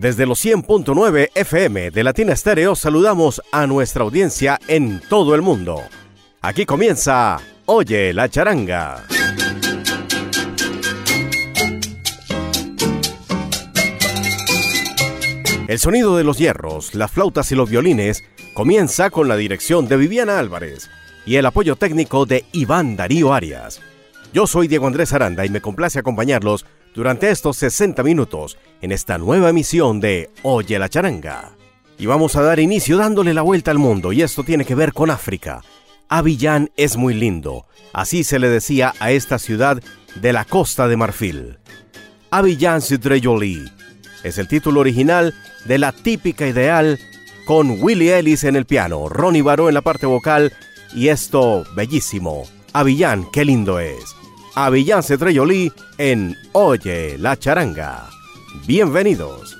Desde los 100.9 FM de Latina Estéreo saludamos a nuestra audiencia en todo el mundo. Aquí comienza Oye la charanga. El sonido de los hierros, las flautas y los violines comienza con la dirección de Viviana Álvarez y el apoyo técnico de Iván Darío Arias. Yo soy Diego Andrés Aranda y me complace acompañarlos durante estos 60 minutos en esta nueva emisión de Oye la charanga. Y vamos a dar inicio dándole la vuelta al mundo y esto tiene que ver con África. Abiyán es muy lindo, así se le decía a esta ciudad de la costa de Marfil. Abiyán Sidreyoli es el título original de la típica ideal con Willie Ellis en el piano, Ronnie Baró en la parte vocal y esto bellísimo. Abiyán, qué lindo es. Avillán Cetreyolí en Oye la Charanga. Bienvenidos.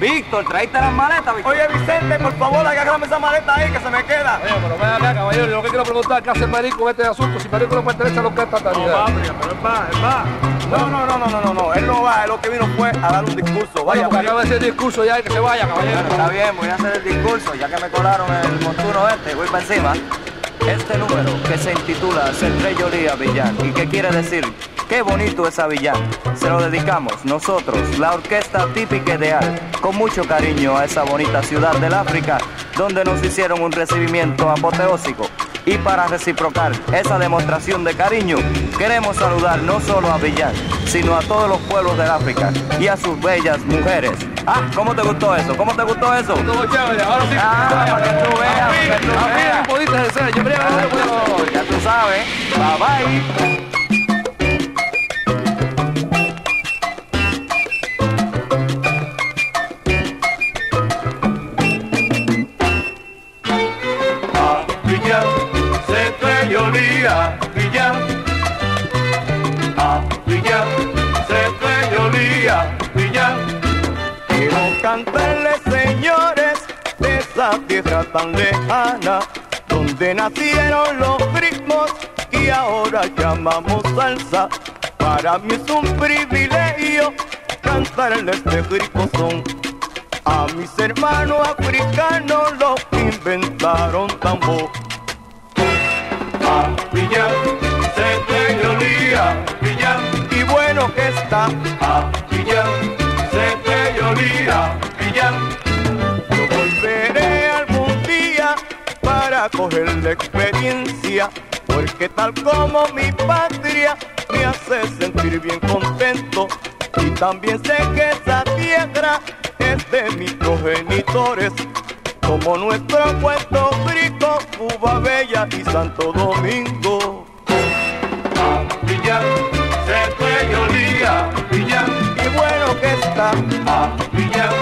Víctor, traíste las maletas, Víctor. Oye, Vicente, por favor, agárrame esa maleta ahí que se me queda. Oye, pero ven acá, caballero. Yo lo que quiero preguntar ¿qué hace Marico en este asunto? Si Marico no pertenece a lo que es tatanidad. No, va, pero él va, él va. No, no, no, no, no, no, no. Él no va. Él lo que vino fue a dar un discurso. Vaya, bueno, acaba de hacer discurso ya y que se vaya, caballero. Bueno, está bien, voy a hacer el discurso. Ya que me colaron el montuno este, voy para encima. Este número se intitula Centreyolía Villán y que quiere decir Qué bonito es Avillán. Se lo dedicamos nosotros, la orquesta típica ideal, con mucho cariño a esa bonita ciudad del África, donde nos hicieron un recibimiento apoteósico. Y para reciprocar esa demostración de cariño, queremos saludar no solo a Villán, sino a todos los pueblos del África y a sus bellas mujeres. Ah, ¿cómo te gustó eso? ¿Cómo te gustó eso? Todo chévere, ahora sí. Ah, para que tú veas, para que tú veas. Ya tú sabes. Bye bye. Tan lejana, donde nacieron los ritmos y ahora llamamos salsa. Para mí es un privilegio cantarles este rico son. A mis hermanos africanos los inventaron tambor. A Villar, se olía, Villar. Y bueno que está. Coger la experiencia, porque tal como mi patria me hace sentir bien contento. Y también sé que esa tierra es de mis progenitores, como nuestro Puerto Rico, Cuba Bella y Santo Domingo. Villar, se fue. Y bueno que está. Villar,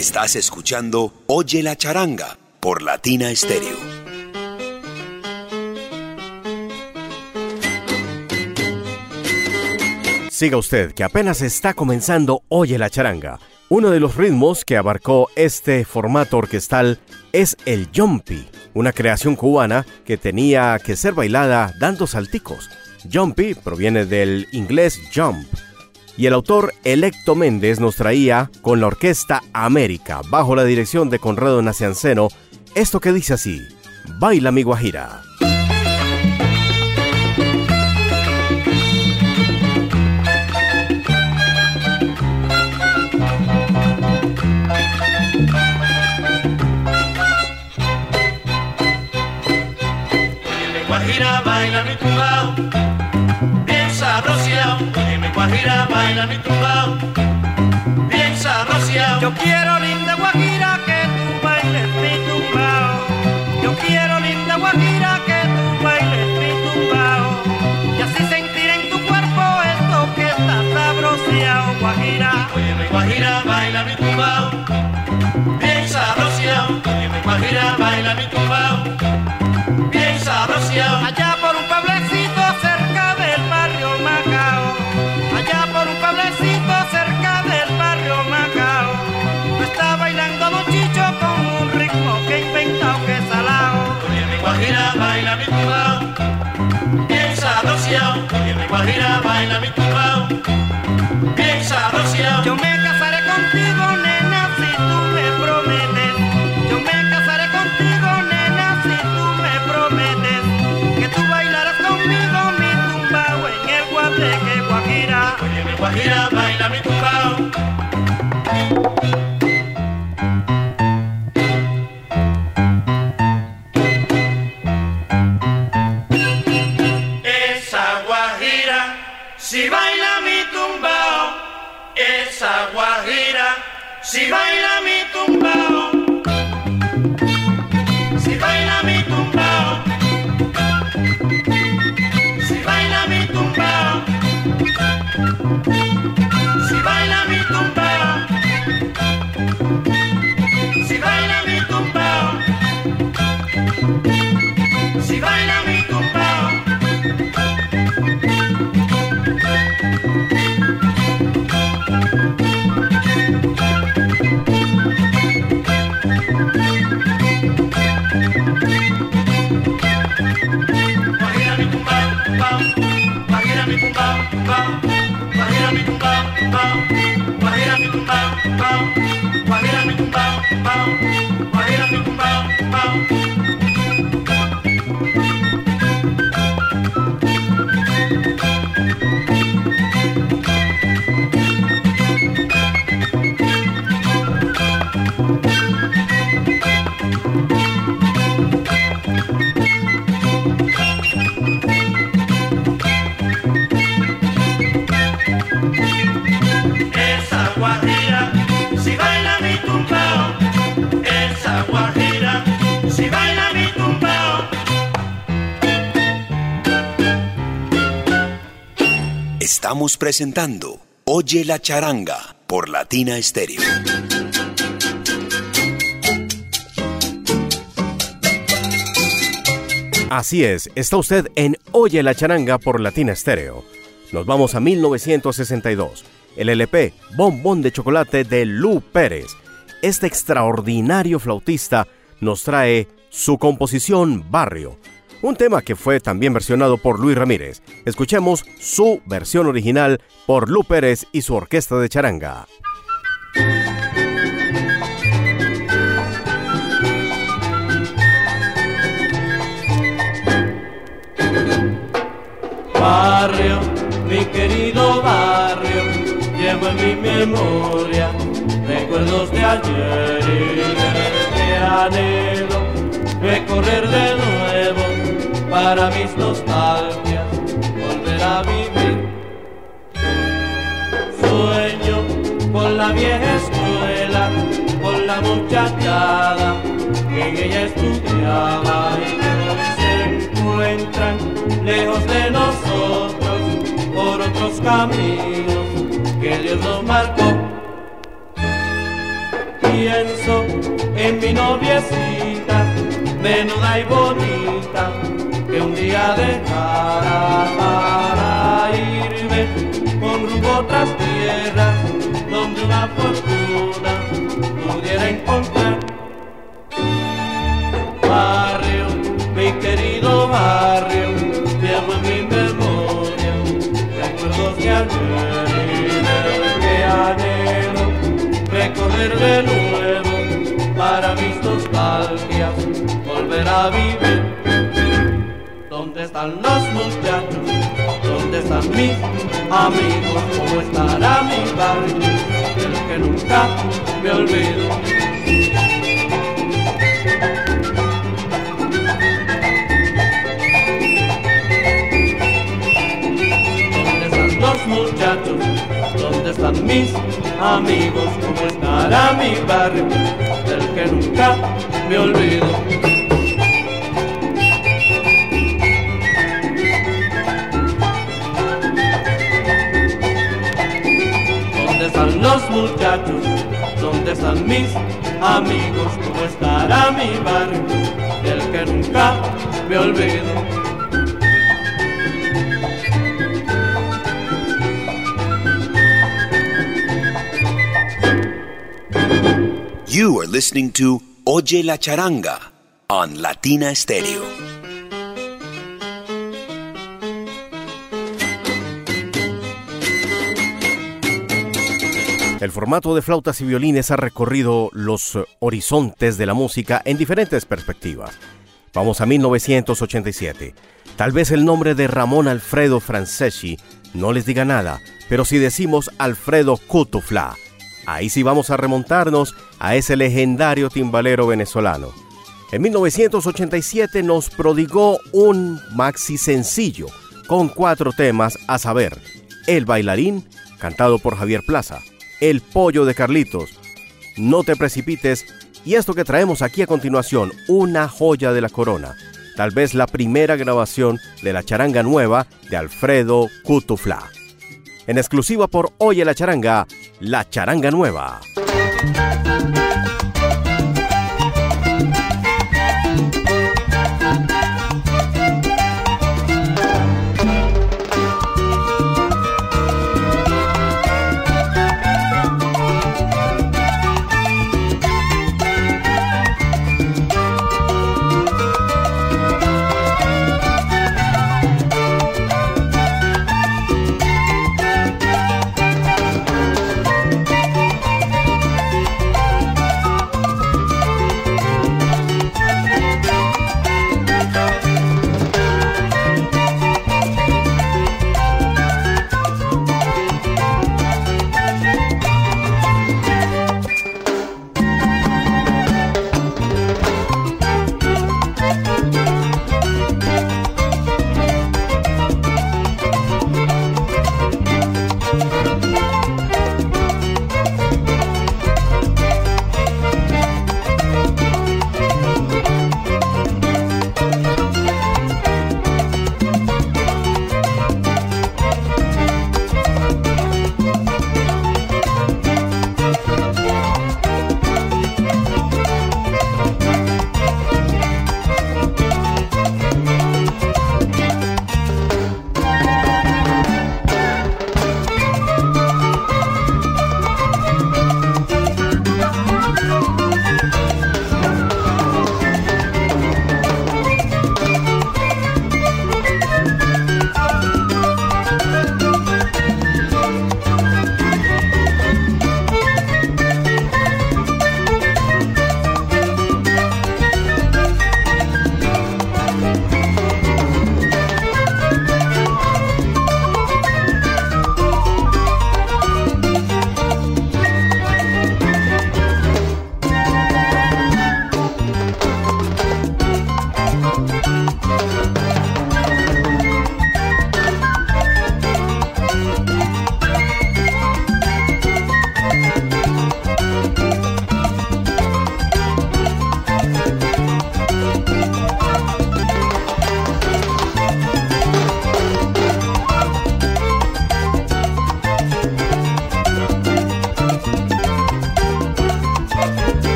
Estás escuchando Oye la charanga por Latina Stereo. Siga usted, que apenas está comenzando Oye la charanga. Uno de los ritmos que abarcó este formato orquestal es el jumpy, una creación cubana que tenía que ser bailada dando salticos. Jumpy proviene del inglés jump, y el autor Electo Méndez nos traía con la orquesta América, bajo la dirección de Conrado Nacianceno, esto que dice así: Baila mi guajira. Baila mi tumbao, bien sabrosiao. Yo quiero linda guajira que tú bailes mi tumbao. Yo quiero linda guajira que tú bailes mi tumbao. Y así sentir en tu cuerpo esto que está sabroseado, guajira. Oye mi guajira baila mi tumbao, bien sabrosiao. Oye mi guajira baila mi tumbao, tumbao, bien tumbao, Estamos presentando Oye la charanga por Latina Stereo. Así es, está usted en Oye la charanga por Latina Stereo. Nos vamos a 1962. El LP Bombón de Chocolate de Lu Pérez. Este extraordinario flautista nos trae su composición Barrio, un tema que fue también versionado por Luis Ramírez. Escuchemos su versión original por Lu Pérez y su orquesta de charanga. Barrio, mi querido barrio, llevo en mi memoria recuerdos de ayer y de anhelo recorrer de nuevo para mis nostalgias volver a vivir. Sueño con la vieja escuela, con la muchachada que en ella estudiaba y se encuentran lejos de nosotros por otros caminos que Dios nos marcó. Pienso en mi noviecita, menuda y bonita que un día dejará para irme con rumbo otras tierras donde una fortuna pudiera encontrar. Barrio, mi querido barrio, están los muchachos? ¿Dónde están mis amigos? ¿Cómo estará mi barrio? El que nunca me olvido. ¿Dónde están los muchachos? ¿Dónde están mis amigos? ¿Cómo estará mi barrio? Del que nunca me olvido. Están mis amigos? ¿Cómo estará mi barrio? Del que nunca me olvido. You are listening to Oye la Charanga on Latina Stereo. El formato de flautas y violines ha recorrido los horizontes de la música en diferentes perspectivas. Vamos a 1987. Tal vez el nombre de Ramón Alfredo Franceschi no les diga nada, pero si decimos Alfredo Cutufla, ahí sí vamos a remontarnos a ese legendario timbalero venezolano. En 1987 nos prodigó un maxi sencillo con cuatro temas, a saber, El bailarín, cantado por Javier Plaza, El pollo de Carlitos, No te precipites y esto que traemos aquí a continuación, una joya de la corona, tal vez la primera grabación de la charanga nueva de Alfredo Cutufla. En exclusiva por Oye la charanga, la charanga nueva.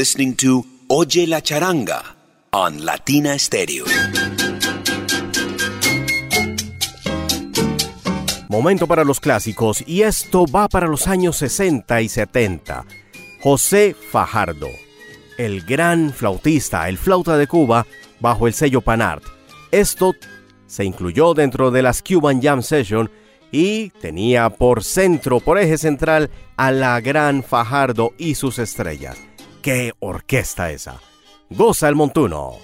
Listening to Oye la Charanga on Latina Stereo. Momento para los clásicos y esto va para los años 60 y 70. José Fajardo, el gran flautista, el flauta de Cuba, bajo el sello Panart. Esto se incluyó dentro de las Cuban Jam Session y tenía por centro, por eje central, a la gran Fajardo y sus estrellas. ¡Qué orquesta esa! Goza el montuno.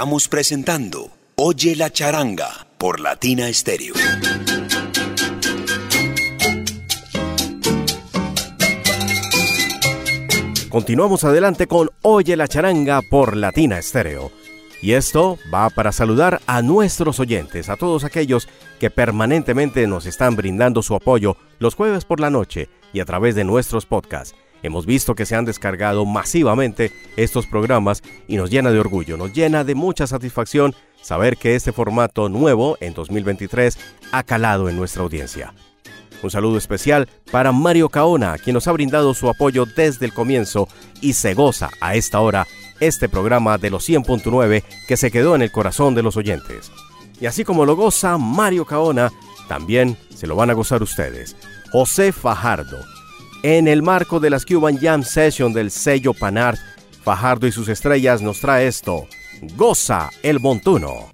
Estamos presentando Oye la charanga por Latina Estéreo. Continuamos adelante con Oye la charanga por Latina Estéreo. Y esto va para saludar a nuestros oyentes, a todos aquellos que permanentemente nos están brindando su apoyo los jueves por la noche y a través de nuestros podcasts. Hemos visto que se han descargado masivamente estos programas y nos llena de orgullo, nos llena de mucha satisfacción saber que este formato nuevo en 2023 ha calado en nuestra audiencia. Un saludo especial para Mario Caona, quien nos ha brindado su apoyo desde el comienzo y se goza a esta hora este programa de los 100.9 que se quedó en el corazón de los oyentes. Y así como lo goza Mario Caona, también se lo van a gozar ustedes. José Fajardo, en el marco de las Cuban Jam Session del sello Panart, Fajardo y sus estrellas nos trae esto. Goza el montuno.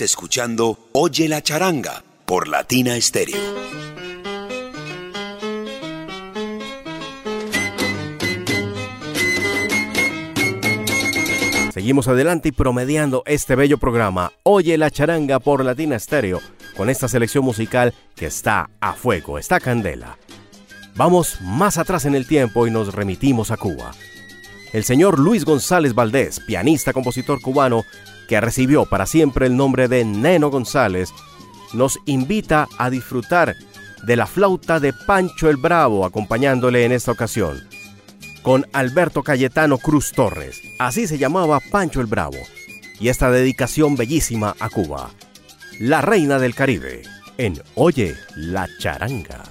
Escuchando Oye la charanga por Latina Stereo. Seguimos adelante y promediando este bello programa Oye la charanga por Latina Stereo con esta selección musical que está a fuego, está candela. Vamos más atrás en el tiempo y nos remitimos a Cuba. El señor Luis González Valdés, pianista compositor cubano que recibió para siempre el nombre de Neno González, nos invita a disfrutar de la flauta de Pancho el Bravo acompañándole en esta ocasión, con Alberto Cayetano Cruz Torres. Así se llamaba Pancho el Bravo. Y esta dedicación bellísima a Cuba, la reina del Caribe, en Oye la charanga.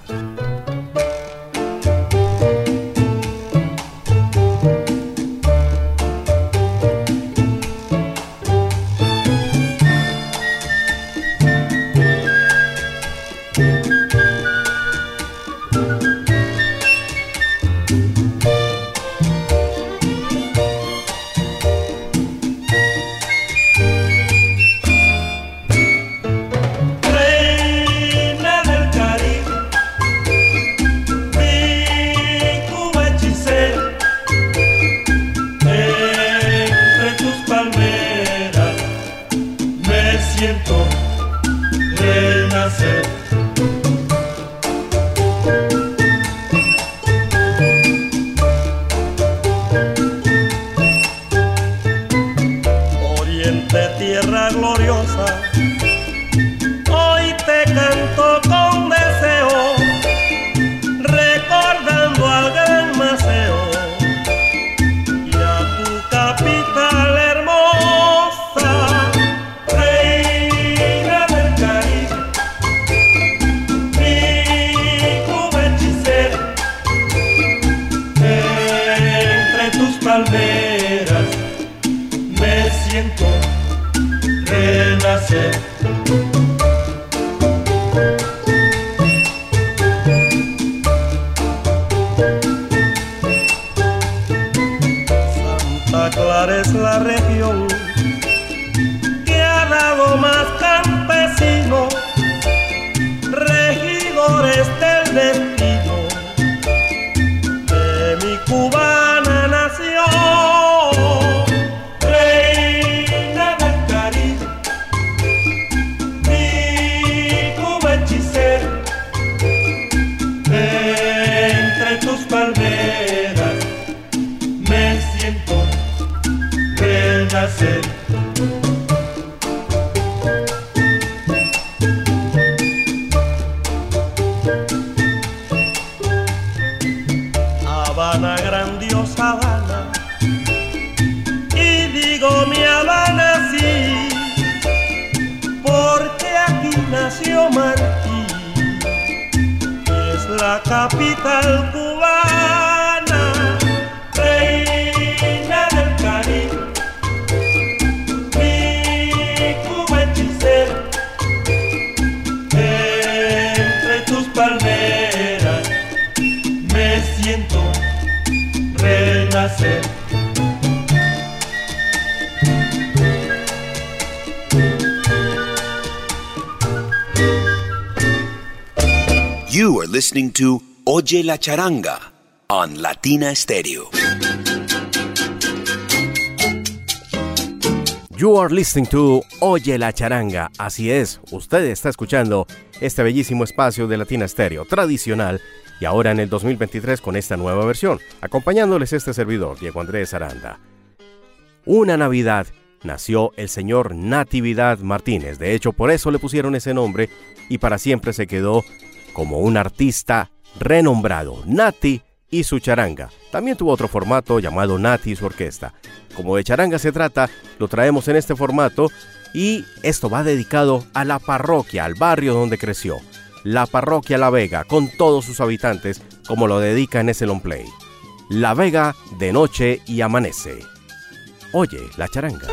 Listening Oye la Charanga on Latina Stereo. You are listening to Oye la Charanga. Así es, usted está escuchando este bellísimo espacio de Latina Stereo tradicional y ahora en el 2023 con esta nueva versión, acompañándoles este servidor, Diego Andrés Aranda. Una Navidad nació el señor Natividad Martínez, de hecho por eso le pusieron ese nombre y para siempre se quedó como un artista renombrado, Nati y su charanga. También tuvo otro formato llamado Nati y su orquesta. Como de charanga se trata, lo traemos en este formato y esto va dedicado a la parroquia, al barrio donde creció. La parroquia La Vega, con todos sus habitantes, como lo dedica en ese long play. La Vega de noche y amanece. Oye, la charanga.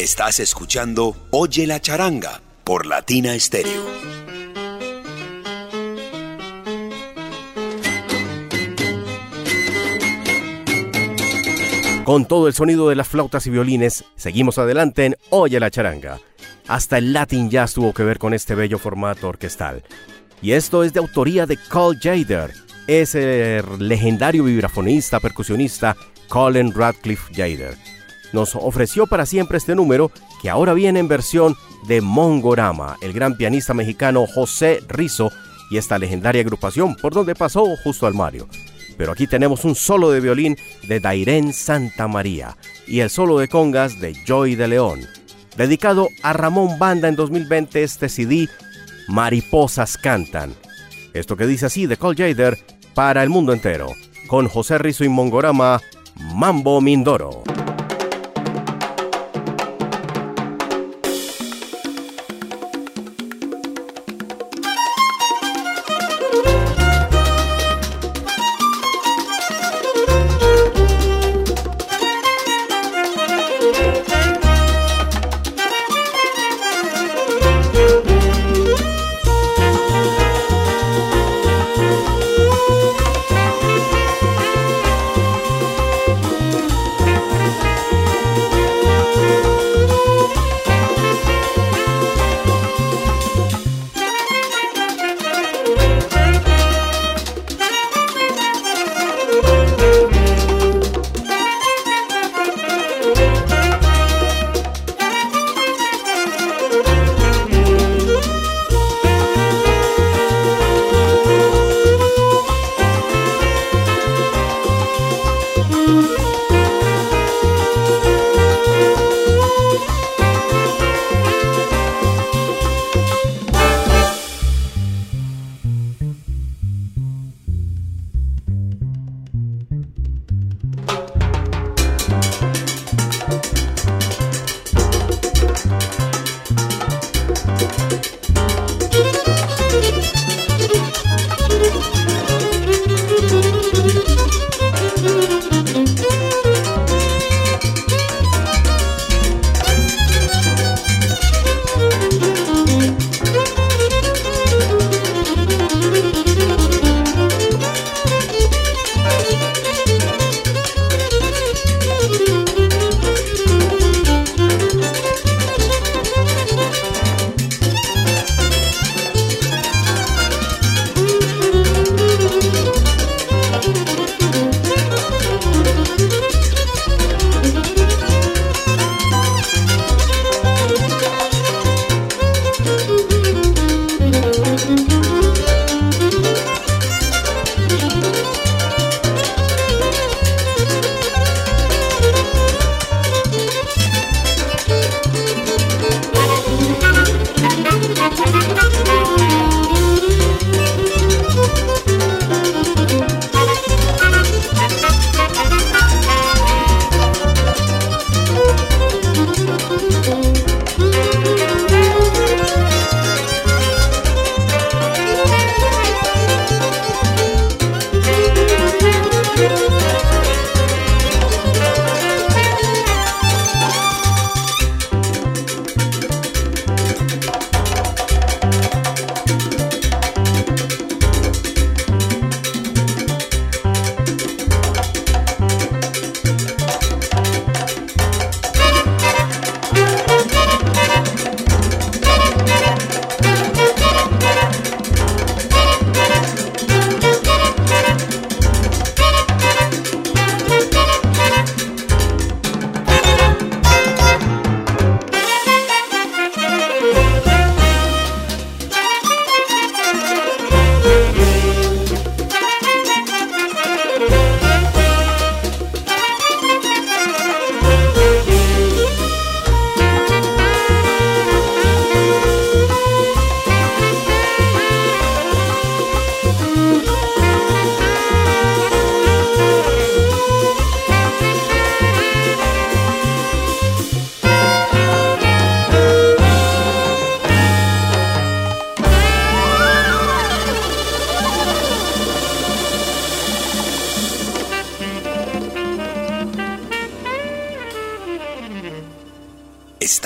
Estás escuchando Oye la charanga por Latina Stereo. Con todo el sonido de las flautas y violines, seguimos adelante en Oye la charanga. Hasta el Latin Jazz tuvo que ver con este bello formato orquestal. Y esto es de autoría de Carl Jader, ese legendario vibrafonista, percusionista Colin Radcliffe Jader. Nos ofreció para siempre este número que ahora viene en versión de Mongorama, el gran pianista mexicano José Rizo y esta legendaria agrupación por donde pasó justo al Mario pero aquí tenemos un solo de violín de Dairén Santa María y el solo de congas de Joy de León. Dedicado a Ramón Banda en 2020 este CD, Mariposas Cantan. Esto que dice así de Cole Jader para el mundo entero, con José Rizo y Mongorama, Mambo Mindoro.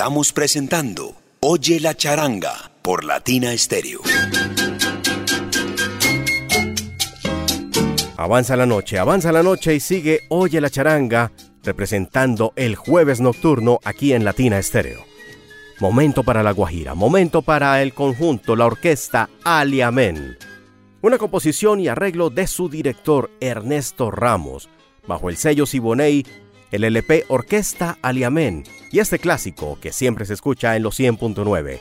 Estamos presentando Oye la charanga por Latina Estéreo. Avanza la noche, avanza la noche y sigue Oye la charanga representando el jueves nocturno aquí en Latina Estéreo. Momento para la Guajira, momento para el conjunto, la orquesta Aliamen. Una composición y arreglo de su director Ernesto Ramos, bajo el sello Siboney, el LP Orquesta Aliamen y este clásico que siempre se escucha en los 100.9.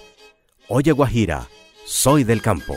Oye Guajira, soy del campo.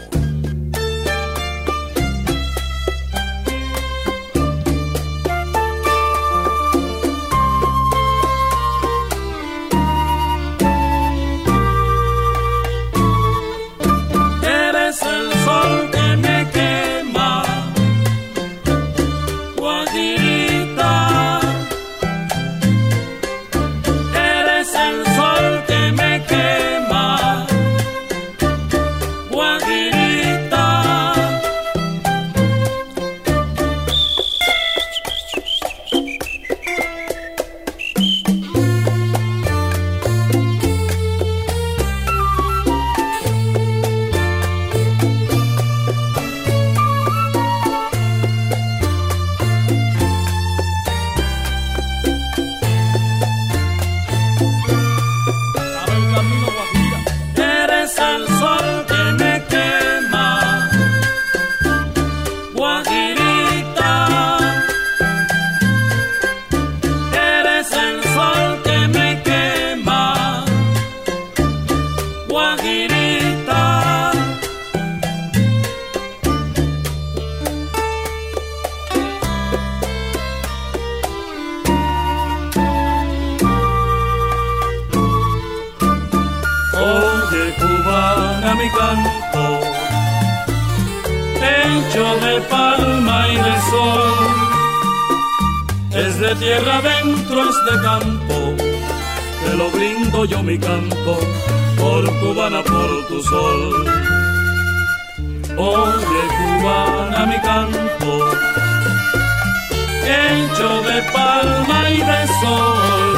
Hecho de palma y de sol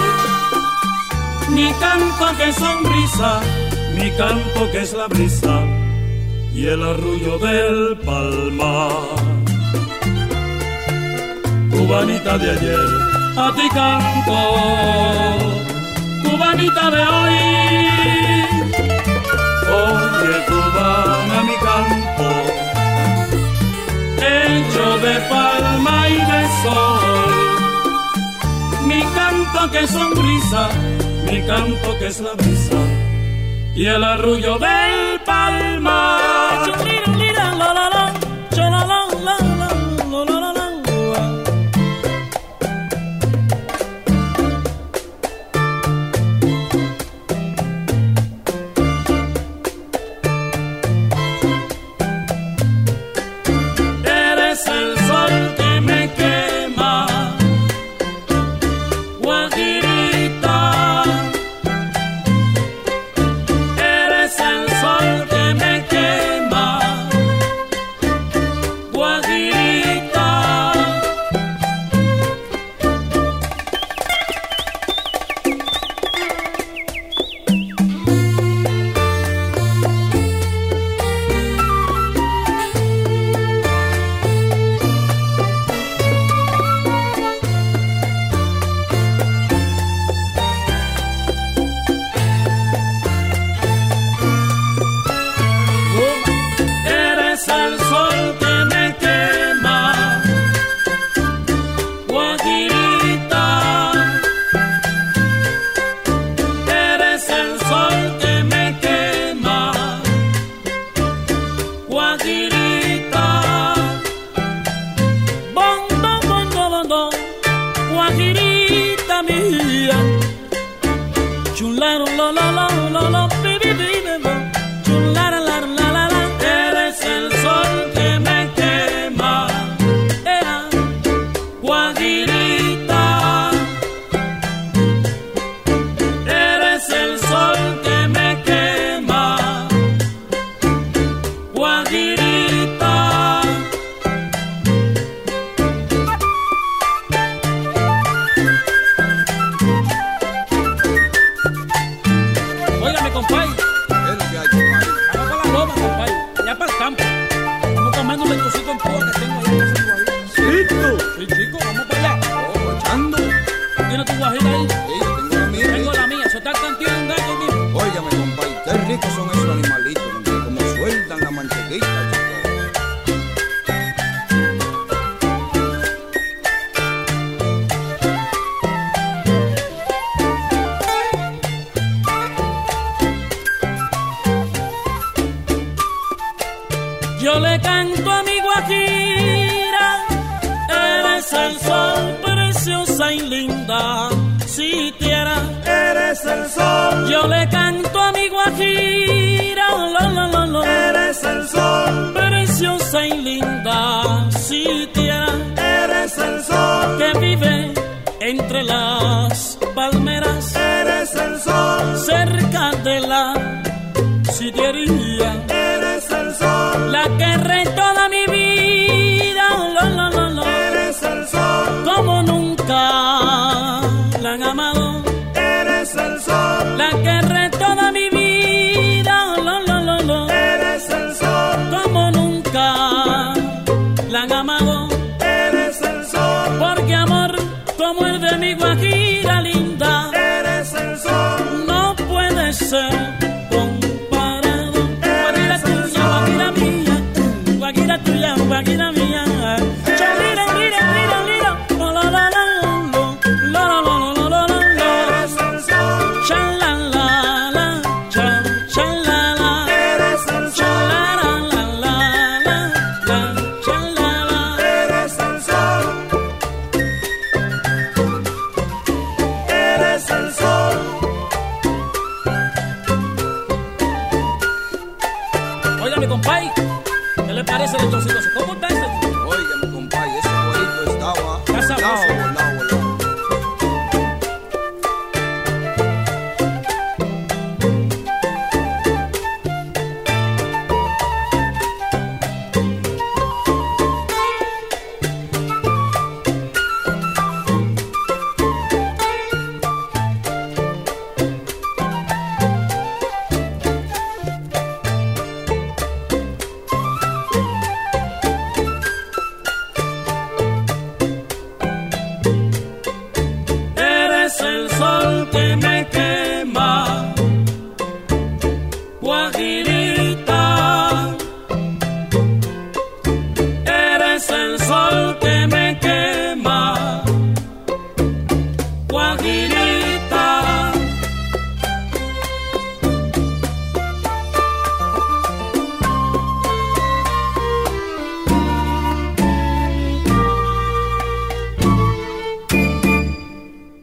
mi canto que sonrisa, mi canto que es la brisa y el arrullo del palmar. Cubanita de ayer, a ti canto, cubanita de hoy. De palma y de sol. Mi canto que es sonrisa, mi canto que es la brisa y el arrullo del toda mi vida.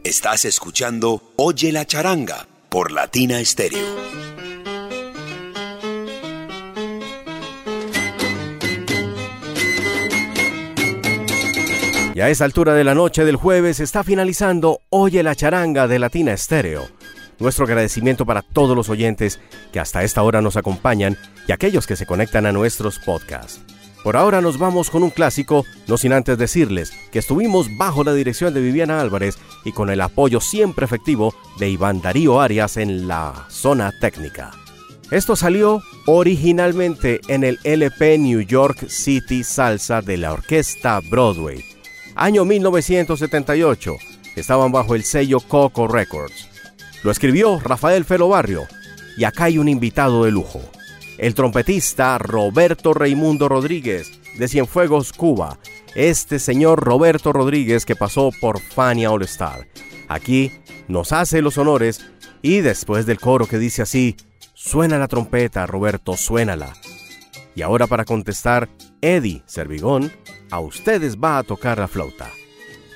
Estás escuchando Oye la charanga por Latina Stereo. Y a esa altura de la noche del jueves está finalizando Oye la charanga de Latina Estéreo. Nuestro agradecimiento para todos los oyentes que hasta esta hora nos acompañan y aquellos que se conectan a nuestros podcasts. Por ahora nos vamos con un clásico, no sin antes decirles que estuvimos bajo la dirección de Viviana Álvarez y con el apoyo siempre efectivo de Iván Darío Arias en la zona técnica. Esto salió originalmente en el LP New York City Salsa de la orquesta Broadway. Año 1978. Estaban bajo el sello Coco Records. Lo escribió Rafael Felo Barrio. Y acá hay un invitado de lujo. El trompetista Roberto Raimundo Rodríguez, de Cienfuegos, Cuba. Este señor Roberto Rodríguez que pasó por Fania All Star. Aquí nos hace los honores y después del coro que dice así, suena la trompeta, Roberto, suénala. Y ahora para contestar, Eddie Servigón, a ustedes va a tocar la flauta.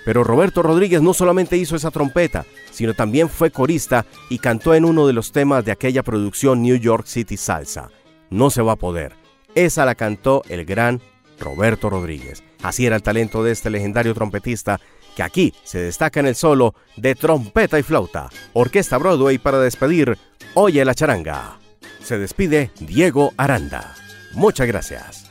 Pero Roberto Rodríguez no solamente hizo esa trompeta, sino también fue corista y cantó en uno de los temas de aquella producción New York City Salsa. No se va a poder. Esa la cantó el gran Roberto Rodríguez. Así era el talento de este legendario trompetista que aquí se destaca en el solo de trompeta y flauta. Orquesta Broadway para despedir Oye la charanga. Se despide Diego Aranda. Muchas gracias.